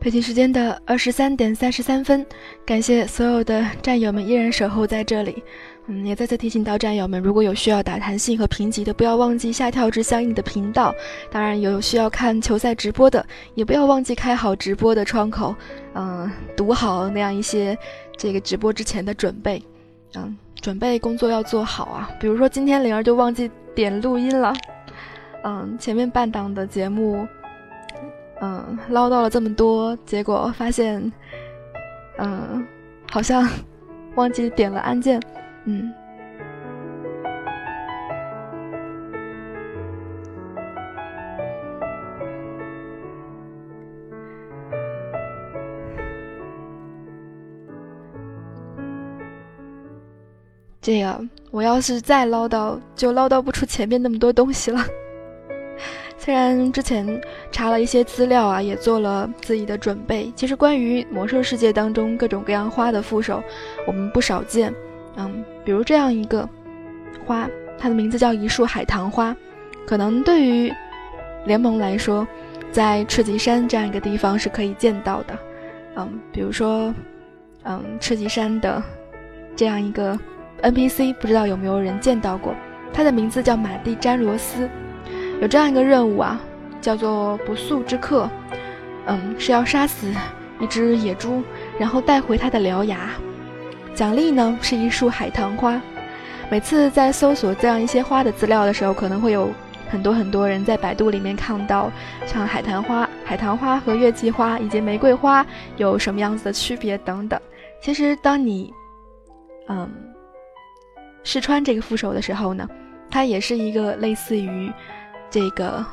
北京时间的二十三点三十三分，感谢所有的战友们依然守候在这里。嗯，也再次提醒到战友们，如果有需要打弹性和评级的，不要忘记下跳至相应的频道。当然，有需要看球赛直播的，也不要忘记开好直播的窗口，嗯，读好那样一些这个直播之前的准备。嗯，准备工作要做好啊。比如说今天灵儿就忘记点录音了。嗯，前面半档的节目。嗯，唠叨了这么多，结果发现，嗯，好像忘记点了按键，嗯。这样，我要是再唠叨，就唠叨不出前面那么多东西了。虽然之前查了一些资料啊，也做了自己的准备。其实关于魔兽世界当中各种各样花的副手，我们不少见。嗯，比如这样一个花，它的名字叫一束海棠花。可能对于联盟来说，在赤极山这样一个地方是可以见到的。嗯，比如说，嗯，赤极山的这样一个 NPC，不知道有没有人见到过？它的名字叫马蒂詹罗斯。有这样一个任务啊，叫做不速之客，嗯，是要杀死一只野猪，然后带回它的獠牙。奖励呢是一束海棠花。每次在搜索这样一些花的资料的时候，可能会有很多很多人在百度里面看到，像海棠花、海棠花和月季花以及玫瑰花有什么样子的区别等等。其实，当你嗯试穿这个副手的时候呢，它也是一个类似于。这个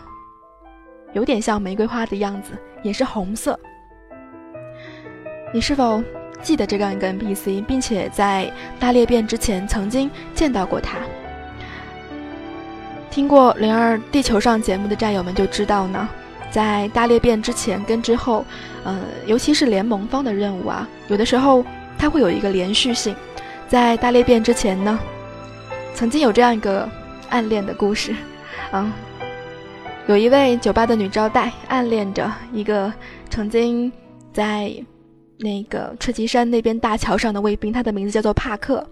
有点像玫瑰花的样子，也是红色。你是否记得这个 NPC，并且在大裂变之前曾经见到过他？听过《灵儿地球上》节目的战友们就知道呢，在大裂变之前跟之后，呃，尤其是联盟方的任务啊，有的时候它会有一个连续性。在大裂变之前呢，曾经有这样一个暗恋的故事，嗯。有一位酒吧的女招待暗恋着一个曾经在那个赤旗山那边大桥上的卫兵，他的名字叫做帕克。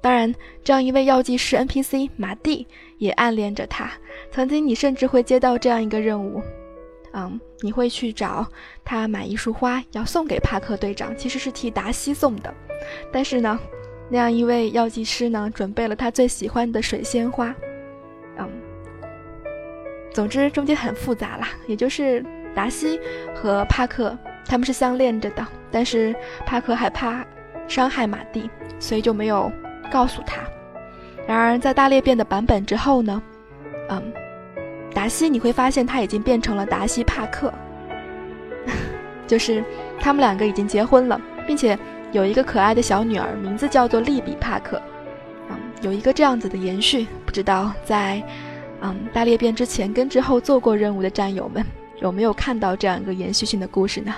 当然，这样一位药剂师 NPC 马蒂也暗恋着他。曾经，你甚至会接到这样一个任务，嗯，你会去找他买一束花，要送给帕克队长，其实是替达西送的。但是呢，那样一位药剂师呢，准备了他最喜欢的水仙花，嗯。总之，中间很复杂啦，也就是达西和帕克他们是相恋着的，但是帕克害怕伤害马蒂，所以就没有告诉他。然而，在大裂变的版本之后呢，嗯，达西你会发现他已经变成了达西帕克，就是他们两个已经结婚了，并且有一个可爱的小女儿，名字叫做利比帕克。嗯，有一个这样子的延续，不知道在。嗯大裂变之前跟之后做过任务的战友们有没有看到这样一个延续性的故事呢？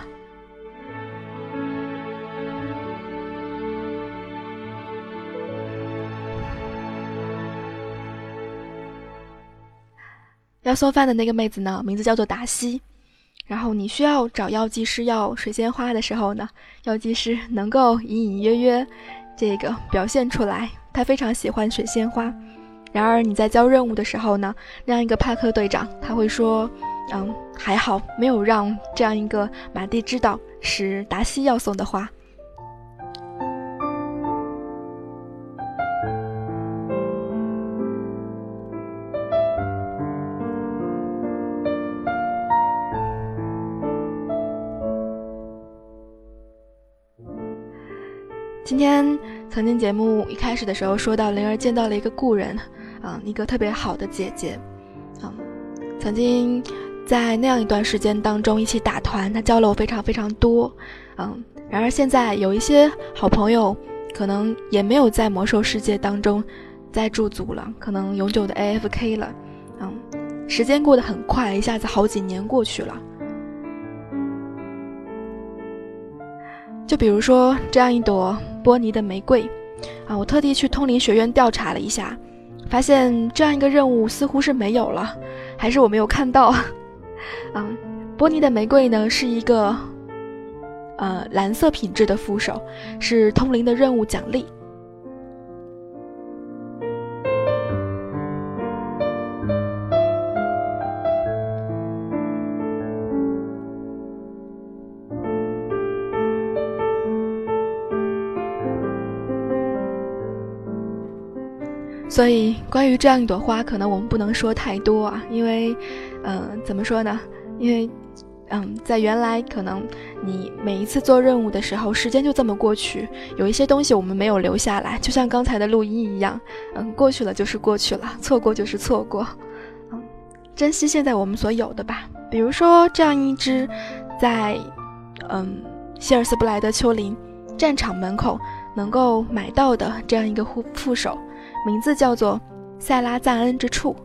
要送饭的那个妹子呢名字叫做达西。然后你需要找药剂师要水仙花的时候呢药剂师能够隐隐约约这个表现出来他非常喜欢水仙花然而你在交任务的时候呢，那样一个帕克队长他会说：“嗯，还好没有让这样一个马蒂知道是达西要送的花。”今天曾经节目一开始的时候说到，灵儿见到了一个故人，嗯，一个特别好的姐姐，嗯，曾经在那样一段时间当中一起打团，她教了我非常非常多，嗯，然而现在有一些好朋友可能也没有在魔兽世界当中再驻足了，可能永久的 AFK 了，嗯，时间过得很快，一下子好几年过去了。就比如说这样一朵波尼的玫瑰，啊，我特地去通灵学院调查了一下，发现这样一个任务似乎是没有了，还是我没有看到。嗯，波尼的玫瑰呢是一个，呃，蓝色品质的副手，是通灵的任务奖励。所以，关于这样一朵花，可能我们不能说太多啊，因为，嗯，怎么说呢？因为，嗯，在原来可能你每一次做任务的时候，时间就这么过去，有一些东西我们没有留下来，就像刚才的录音一样，嗯，过去了就是过去了，错过就是错过，嗯，珍惜现在我们所有的吧。比如说这样一只，在，嗯，希尔斯布莱德丘陵战场门口能够买到的这样一个副副手。名字叫做塞拉赞恩之处，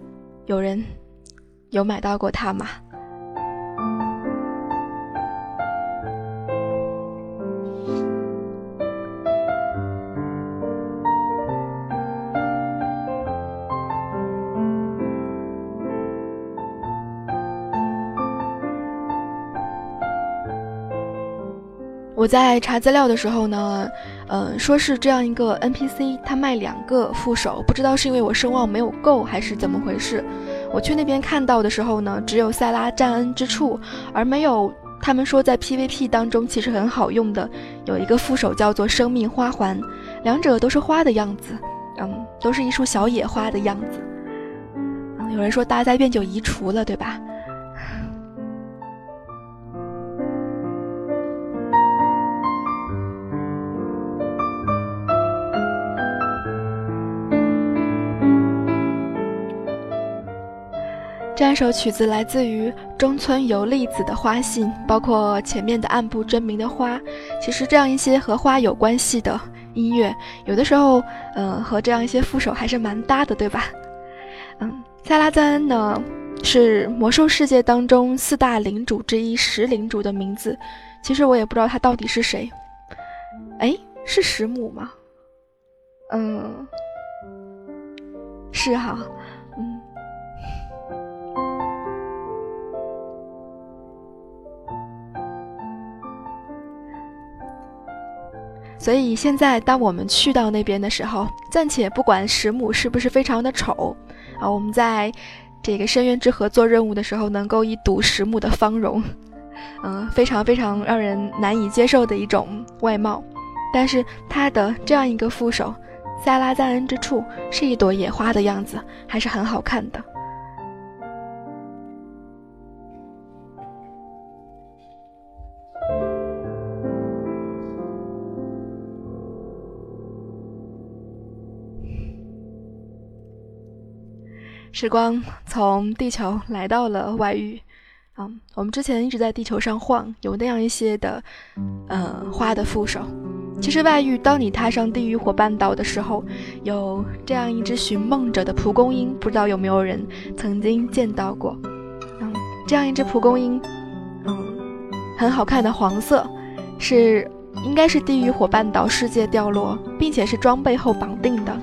有人有买到过它吗？我在查资料的时候呢，嗯，说是这样一个 NPC，他卖两个副手，不知道是因为我声望没有够还是怎么回事。我去那边看到的时候呢，只有塞拉占恩之处，而没有他们说在 PVP 当中其实很好用的有一个副手叫做生命花环，两者都是花的样子，嗯，都是一束小野花的样子。嗯，有人说大灾变就移除了，对吧？这样一首曲子来自于中村由利子的花信，包括前面的暗部真名的花。其实这样一些和花有关系的音乐，有的时候，嗯，和这样一些副手还是蛮搭的，对吧？嗯，塞拉赞恩呢是魔兽世界当中四大领主之一石领主的名字。其实我也不知道他到底是谁。哎，是石母吗？嗯，是哈。所以现在，当我们去到那边的时候，暂且不管石母是不是非常的丑啊，我们在这个深渊之河做任务的时候，能够一睹石母的芳容，嗯，非常非常让人难以接受的一种外貌。但是他的这样一个副手，塞拉赞恩之处是一朵野花的样子，还是很好看的。时光从地球来到了外域，嗯，我们之前一直在地球上晃，有那样一些的，嗯，花的副手。其实外域，当你踏上地狱火半岛的时候，有这样一只寻梦者的蒲公英，不知道有没有人曾经见到过？嗯，这样一只蒲公英，嗯，很好看的黄色，是应该是地狱火半岛世界掉落，并且是装备后绑定的。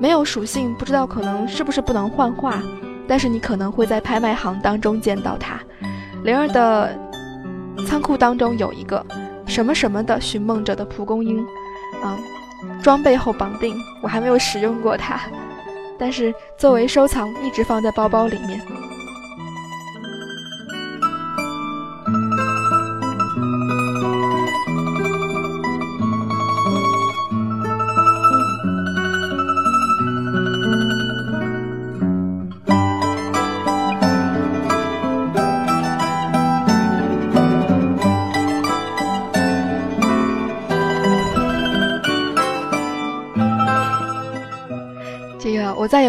没有属性，不知道可能是不是不能幻化，但是你可能会在拍卖行当中见到它。灵儿的仓库当中有一个什么什么的寻梦者的蒲公英，嗯，装备后绑定，我还没有使用过它，但是作为收藏一直放在包包里面。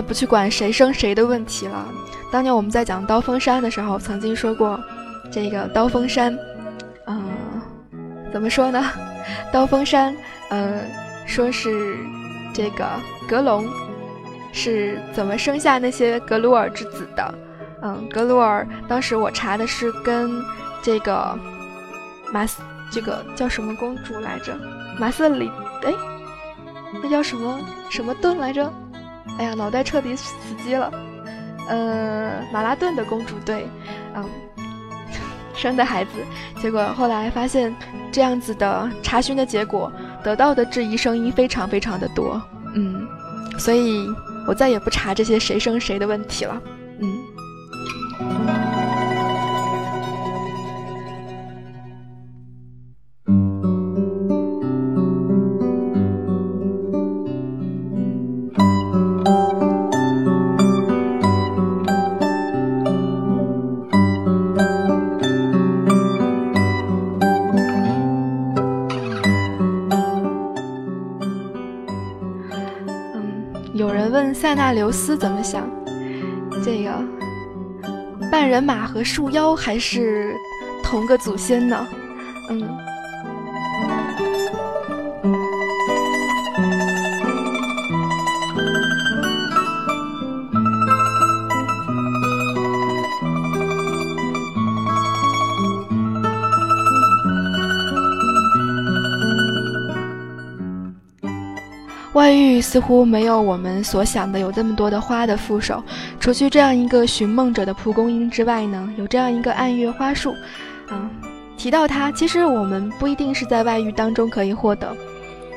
不去管谁生谁的问题了。当年我们在讲刀锋山的时候，曾经说过，这个刀锋山，嗯，怎么说呢？刀锋山，呃，说是这个格隆是怎么生下那些格鲁尔之子的？嗯，格鲁尔当时我查的是跟这个马斯，这个叫什么公主来着？马瑟里，哎，那叫什么什么盾来着？哎呀，脑袋彻底死机了。呃，马拉顿的公主队，嗯，生的孩子，结果后来发现这样子的查询的结果，得到的质疑声音非常非常的多。嗯，所以我再也不查这些谁生谁的问题了。刘思怎么想？这个半人马和树妖还是同个祖先呢？外域似乎没有我们所想的有这么多的花的副手，除去这样一个寻梦者的蒲公英之外呢，有这样一个暗月花束。啊，提到它，其实我们不一定是在外域当中可以获得，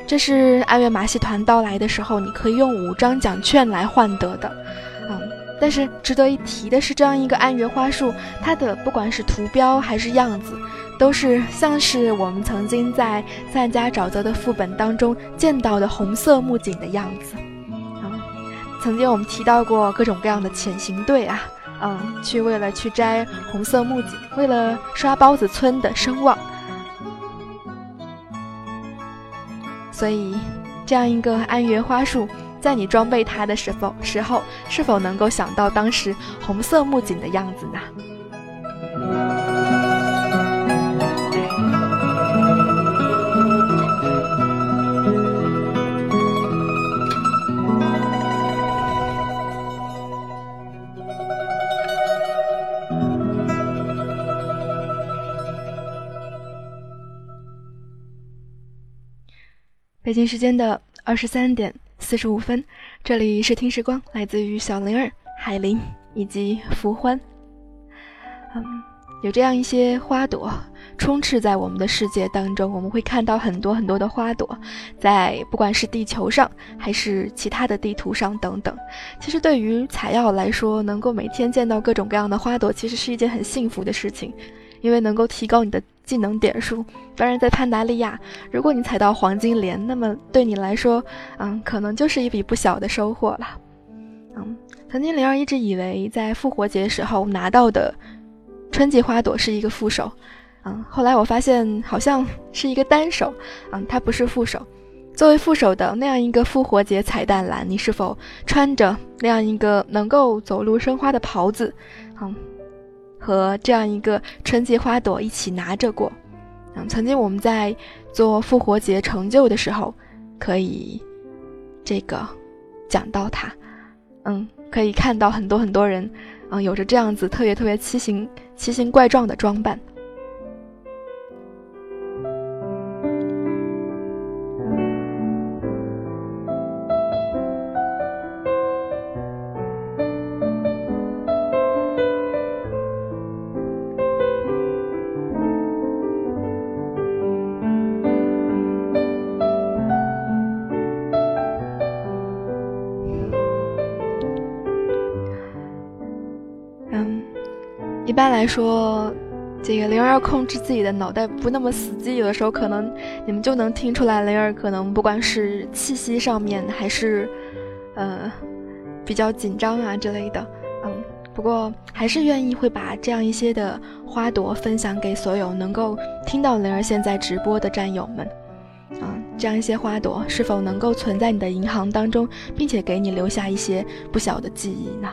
这是暗月马戏团到来的时候，你可以用五张奖券来换得的。嗯，但是值得一提的是，这样一个暗月花束，它的不管是图标还是样子。都是像是我们曾经在赞加沼泽的副本当中见到的红色木槿的样子。啊，曾经我们提到过各种各样的潜行队啊，嗯，去为了去摘红色木槿，为了刷包子村的声望。所以，这样一个暗月花束，在你装备它的时候，时候是否能够想到当时红色木槿的样子呢？北京时间的二十三点四十五分，这里是听时光，来自于小灵儿、海林以及福欢。嗯，有这样一些花朵充斥在我们的世界当中，我们会看到很多很多的花朵，在不管是地球上还是其他的地图上等等。其实对于采药来说，能够每天见到各种各样的花朵，其实是一件很幸福的事情，因为能够提高你的。技能点数，当然在潘达利亚，如果你踩到黄金莲，那么对你来说，嗯，可能就是一笔不小的收获了。嗯，曾经灵儿一直以为在复活节时候拿到的春季花朵是一个副手，嗯，后来我发现好像是一个单手，嗯，它不是副手。作为副手的那样一个复活节彩蛋蓝，你是否穿着那样一个能够走路生花的袍子？嗯。和这样一个春季花朵一起拿着过，嗯，曾经我们在做复活节成就的时候，可以这个讲到它，嗯，可以看到很多很多人，嗯，有着这样子特别特别奇形奇形怪状的装扮。一般来说，这个灵儿控制自己的脑袋不那么死机，有的时候可能你们就能听出来，灵儿可能不管是气息上面，还是呃比较紧张啊之类的。嗯，不过还是愿意会把这样一些的花朵分享给所有能够听到灵儿现在直播的战友们。嗯，这样一些花朵是否能够存在你的银行当中，并且给你留下一些不小的记忆呢？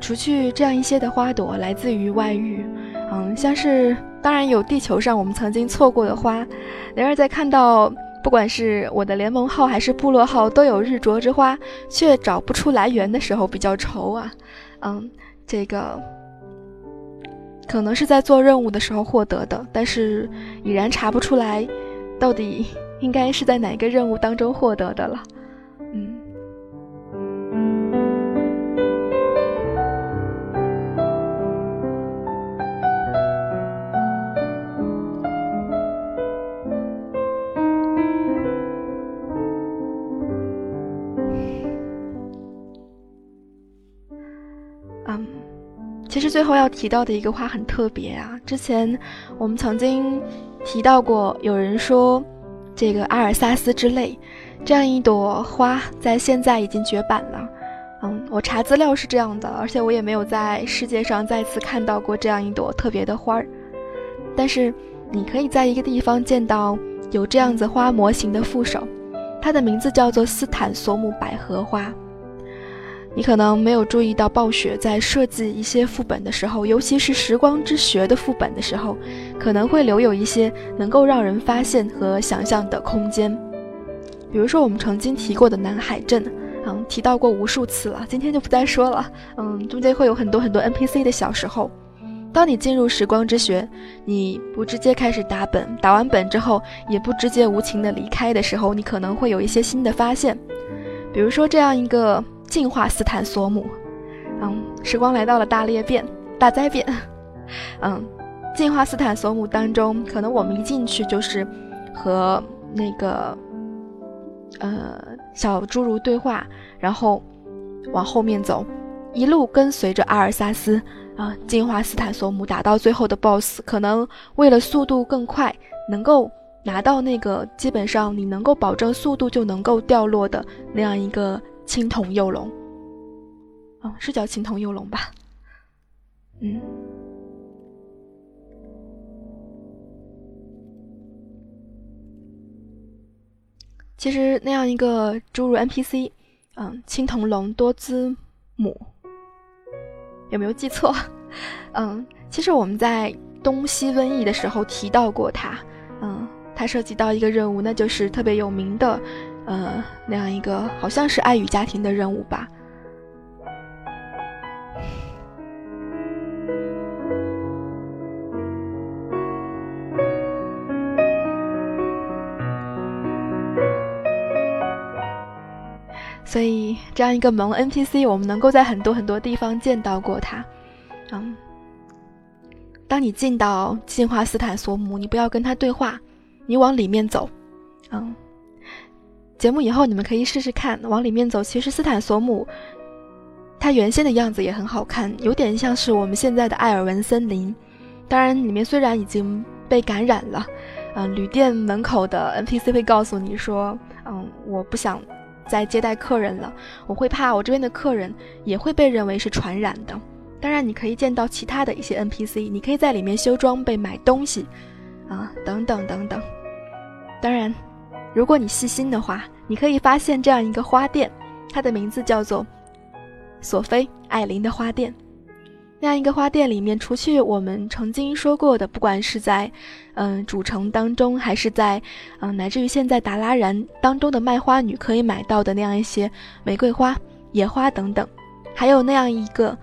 除去这样一些的花朵来自于外域，嗯，像是当然有地球上我们曾经错过的花。然而在看到不管是我的联盟号还是部落号都有日灼之花，却找不出来源的时候比较愁啊。嗯，这个可能是在做任务的时候获得的，但是已然查不出来到底应该是在哪个任务当中获得的了。其实最后要提到的一个花很特别啊！之前我们曾经提到过，有人说这个阿尔萨斯之泪这样一朵花在现在已经绝版了。嗯，我查资料是这样的，而且我也没有在世界上再次看到过这样一朵特别的花儿。但是你可以在一个地方见到有这样子花模型的副手，它的名字叫做斯坦索姆百合花。你可能没有注意到，暴雪在设计一些副本的时候，尤其是《时光之穴》的副本的时候，可能会留有一些能够让人发现和想象的空间。比如说，我们曾经提过的南海镇，嗯，提到过无数次了，今天就不再说了。嗯，中间会有很多很多 NPC 的小时候。当你进入时光之穴，你不直接开始打本，打完本之后也不直接无情的离开的时候，你可能会有一些新的发现。比如说这样一个。进化斯坦索姆，嗯，时光来到了大裂变、大灾变，嗯，进化斯坦索姆当中，可能我们一进去就是和那个呃小侏儒对话，然后往后面走，一路跟随着阿尔萨斯啊，进化斯坦索姆打到最后的 BOSS，可能为了速度更快，能够拿到那个基本上你能够保证速度就能够掉落的那样一个。青铜幼龙，哦，是叫青铜幼龙吧？嗯，其实那样一个侏儒 NPC，嗯，青铜龙多兹母，有没有记错？嗯，其实我们在东西瘟疫的时候提到过它，嗯，它涉及到一个任务，那就是特别有名的。呃，那样一个好像是爱与家庭的任务吧。所以这样一个萌 NPC，我们能够在很多很多地方见到过他。嗯，当你进到进化斯坦索姆，你不要跟他对话，你往里面走。嗯。节目以后你们可以试试看，往里面走。其实斯坦索姆，它原先的样子也很好看，有点像是我们现在的艾尔文森林。当然，里面虽然已经被感染了，嗯，旅店门口的 NPC 会告诉你说，嗯，我不想再接待客人了，我会怕我这边的客人也会被认为是传染的。当然，你可以见到其他的一些 NPC，你可以在里面修装备、买东西，啊，等等等等。当然。如果你细心的话，你可以发现这样一个花店，它的名字叫做索菲艾琳的花店。那样一个花店里面，除去我们曾经说过的，不管是在嗯主城当中，还是在嗯乃至于现在达拉然当中的卖花女可以买到的那样一些玫瑰花、野花等等，还有那样一个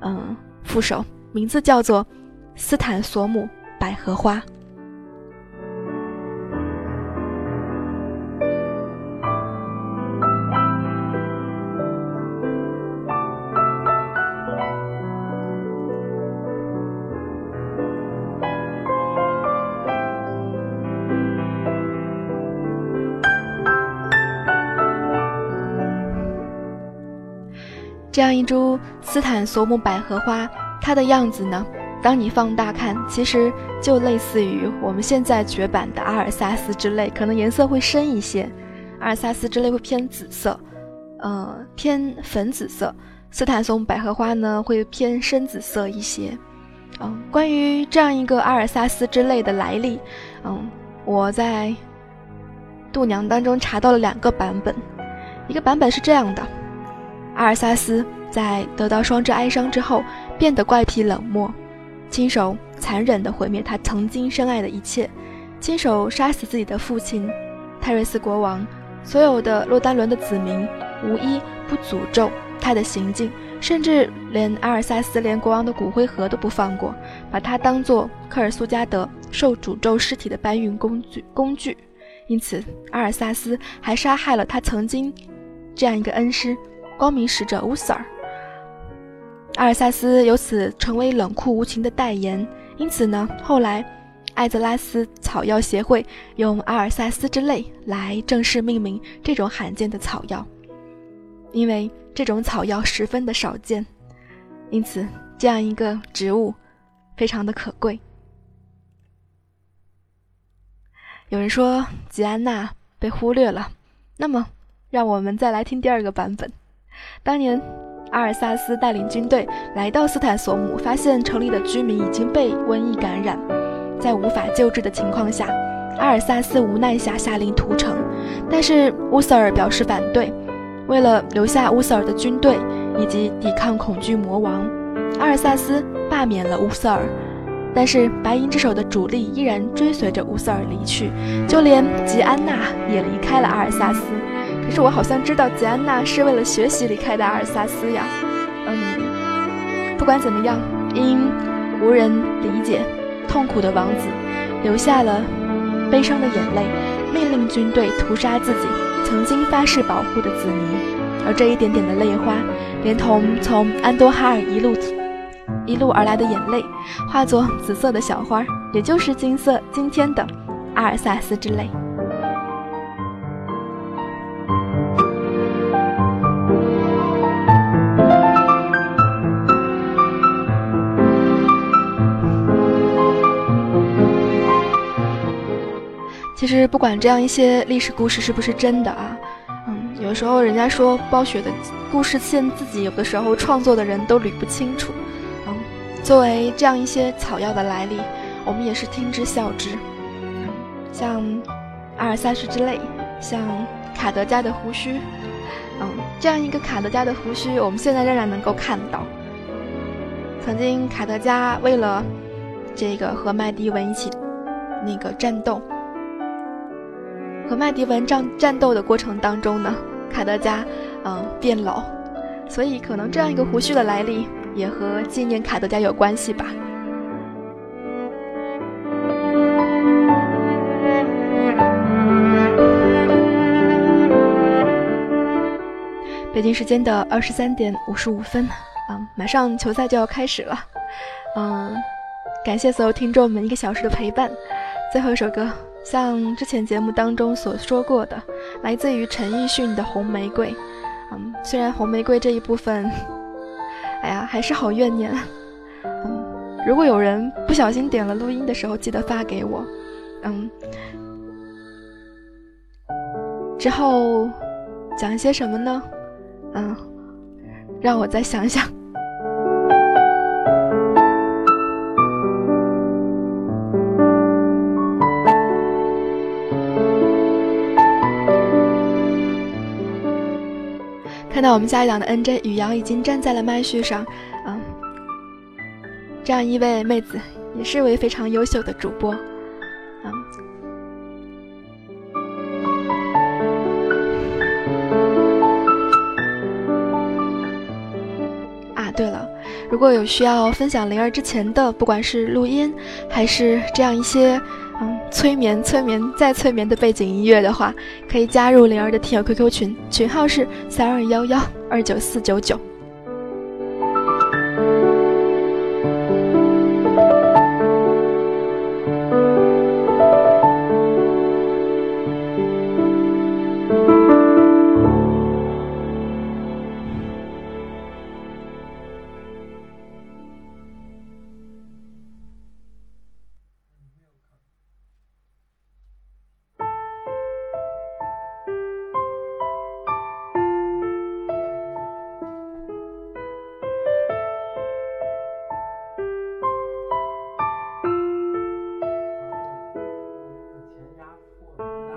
嗯副手，名字叫做斯坦索姆百合花。这样一株斯坦索姆百合花，它的样子呢，当你放大看，其实就类似于我们现在绝版的阿尔萨斯之类，可能颜色会深一些。阿尔萨斯之类会偏紫色，呃，偏粉紫色。斯坦松百合花呢，会偏深紫色一些。嗯，关于这样一个阿尔萨斯之类的来历，嗯，我在度娘当中查到了两个版本。一个版本是这样的：阿尔萨斯在得到双之哀伤之后，变得怪癖冷漠，亲手残忍地毁灭他曾经深爱的一切，亲手杀死自己的父亲泰瑞斯国王。所有的洛丹伦的子民，无一不诅咒他的行径，甚至连阿尔萨斯连国王的骨灰盒都不放过，把他当做科尔苏加德受诅咒尸体的搬运工具工具。因此，阿尔萨斯还杀害了他曾经这样一个恩师，光明使者乌瑟尔。阿尔萨斯由此成为冷酷无情的代言。因此呢，后来。艾泽拉斯草药协会用阿尔萨斯之泪来正式命名这种罕见的草药，因为这种草药十分的少见，因此这样一个植物非常的可贵。有人说吉安娜被忽略了，那么让我们再来听第二个版本。当年阿尔萨斯带领军队来到斯坦索姆，发现城里的居民已经被瘟疫感染。在无法救治的情况下，阿尔萨斯无奈下下令屠城，但是乌瑟尔表示反对。为了留下乌瑟尔的军队以及抵抗恐惧魔王，阿尔萨斯罢免了乌瑟尔。但是白银之手的主力依然追随着乌瑟尔离去，就连吉安娜也离开了阿尔萨斯。可是我好像知道吉安娜是为了学习离开的阿尔萨斯呀。嗯，不管怎么样，因无人理解。痛苦的王子流下了悲伤的眼泪，命令军队屠杀自己曾经发誓保护的子民，而这一点点的泪花，连同从安多哈尔一路一路而来的眼泪，化作紫色的小花，也就是金色今天的阿尔萨斯之泪。其实不管这样一些历史故事是不是真的啊，嗯，有时候人家说暴雪的故事线自己有的时候创作的人都捋不清楚，嗯，作为这样一些草药的来历，我们也是听之笑之，嗯，像阿尔萨斯之泪，像卡德加的胡须，嗯，这样一个卡德加的胡须，我们现在仍然能够看到。曾经卡德加为了这个和麦迪文一起那个战斗。和麦迪文战战斗的过程当中呢，卡德加嗯变老，所以可能这样一个胡须的来历也和纪念卡德加有关系吧。北京时间的二十三点五十五分，嗯，马上球赛就要开始了，嗯，感谢所有听众们一个小时的陪伴，最后一首歌。像之前节目当中所说过的，来自于陈奕迅的《红玫瑰》。嗯，虽然《红玫瑰》这一部分，哎呀，还是好怨念。嗯，如果有人不小心点了录音的时候，记得发给我。嗯，之后讲一些什么呢？嗯，让我再想想。看到我们下一档的 NJ 雨阳已经站在了麦序上，嗯，这样一位妹子也是位非常优秀的主播，嗯。啊，对了，如果有需要分享灵儿之前的，不管是录音还是这样一些。催眠、催眠再催眠的背景音乐的话，可以加入灵儿的听友 QQ 群，群号是三二幺幺二九四九九。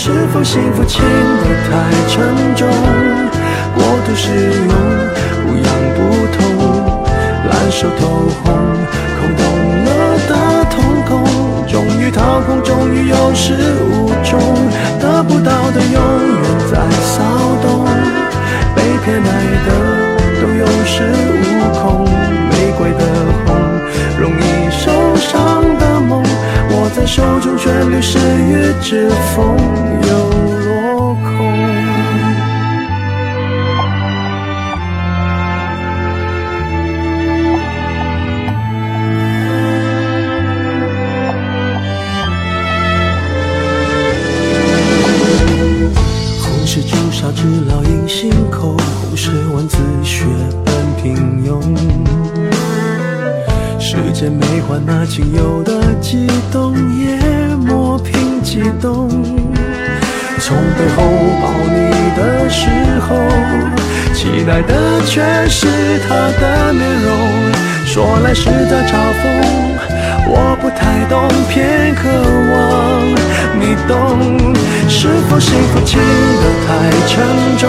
是否幸福轻得太沉重，过度使用，不痒不痛，烂熟透红，空洞了的瞳孔，终于掏空，终于有始手中旋律失于指缝，又落空。红是朱砂痣烙印心口，红是万字血般平庸。世间没换那仅有从背后抱你的时候，期待的却是他的面容。说来是在嘲讽，我不太懂，偏渴望你懂。是否幸福轻得太沉重，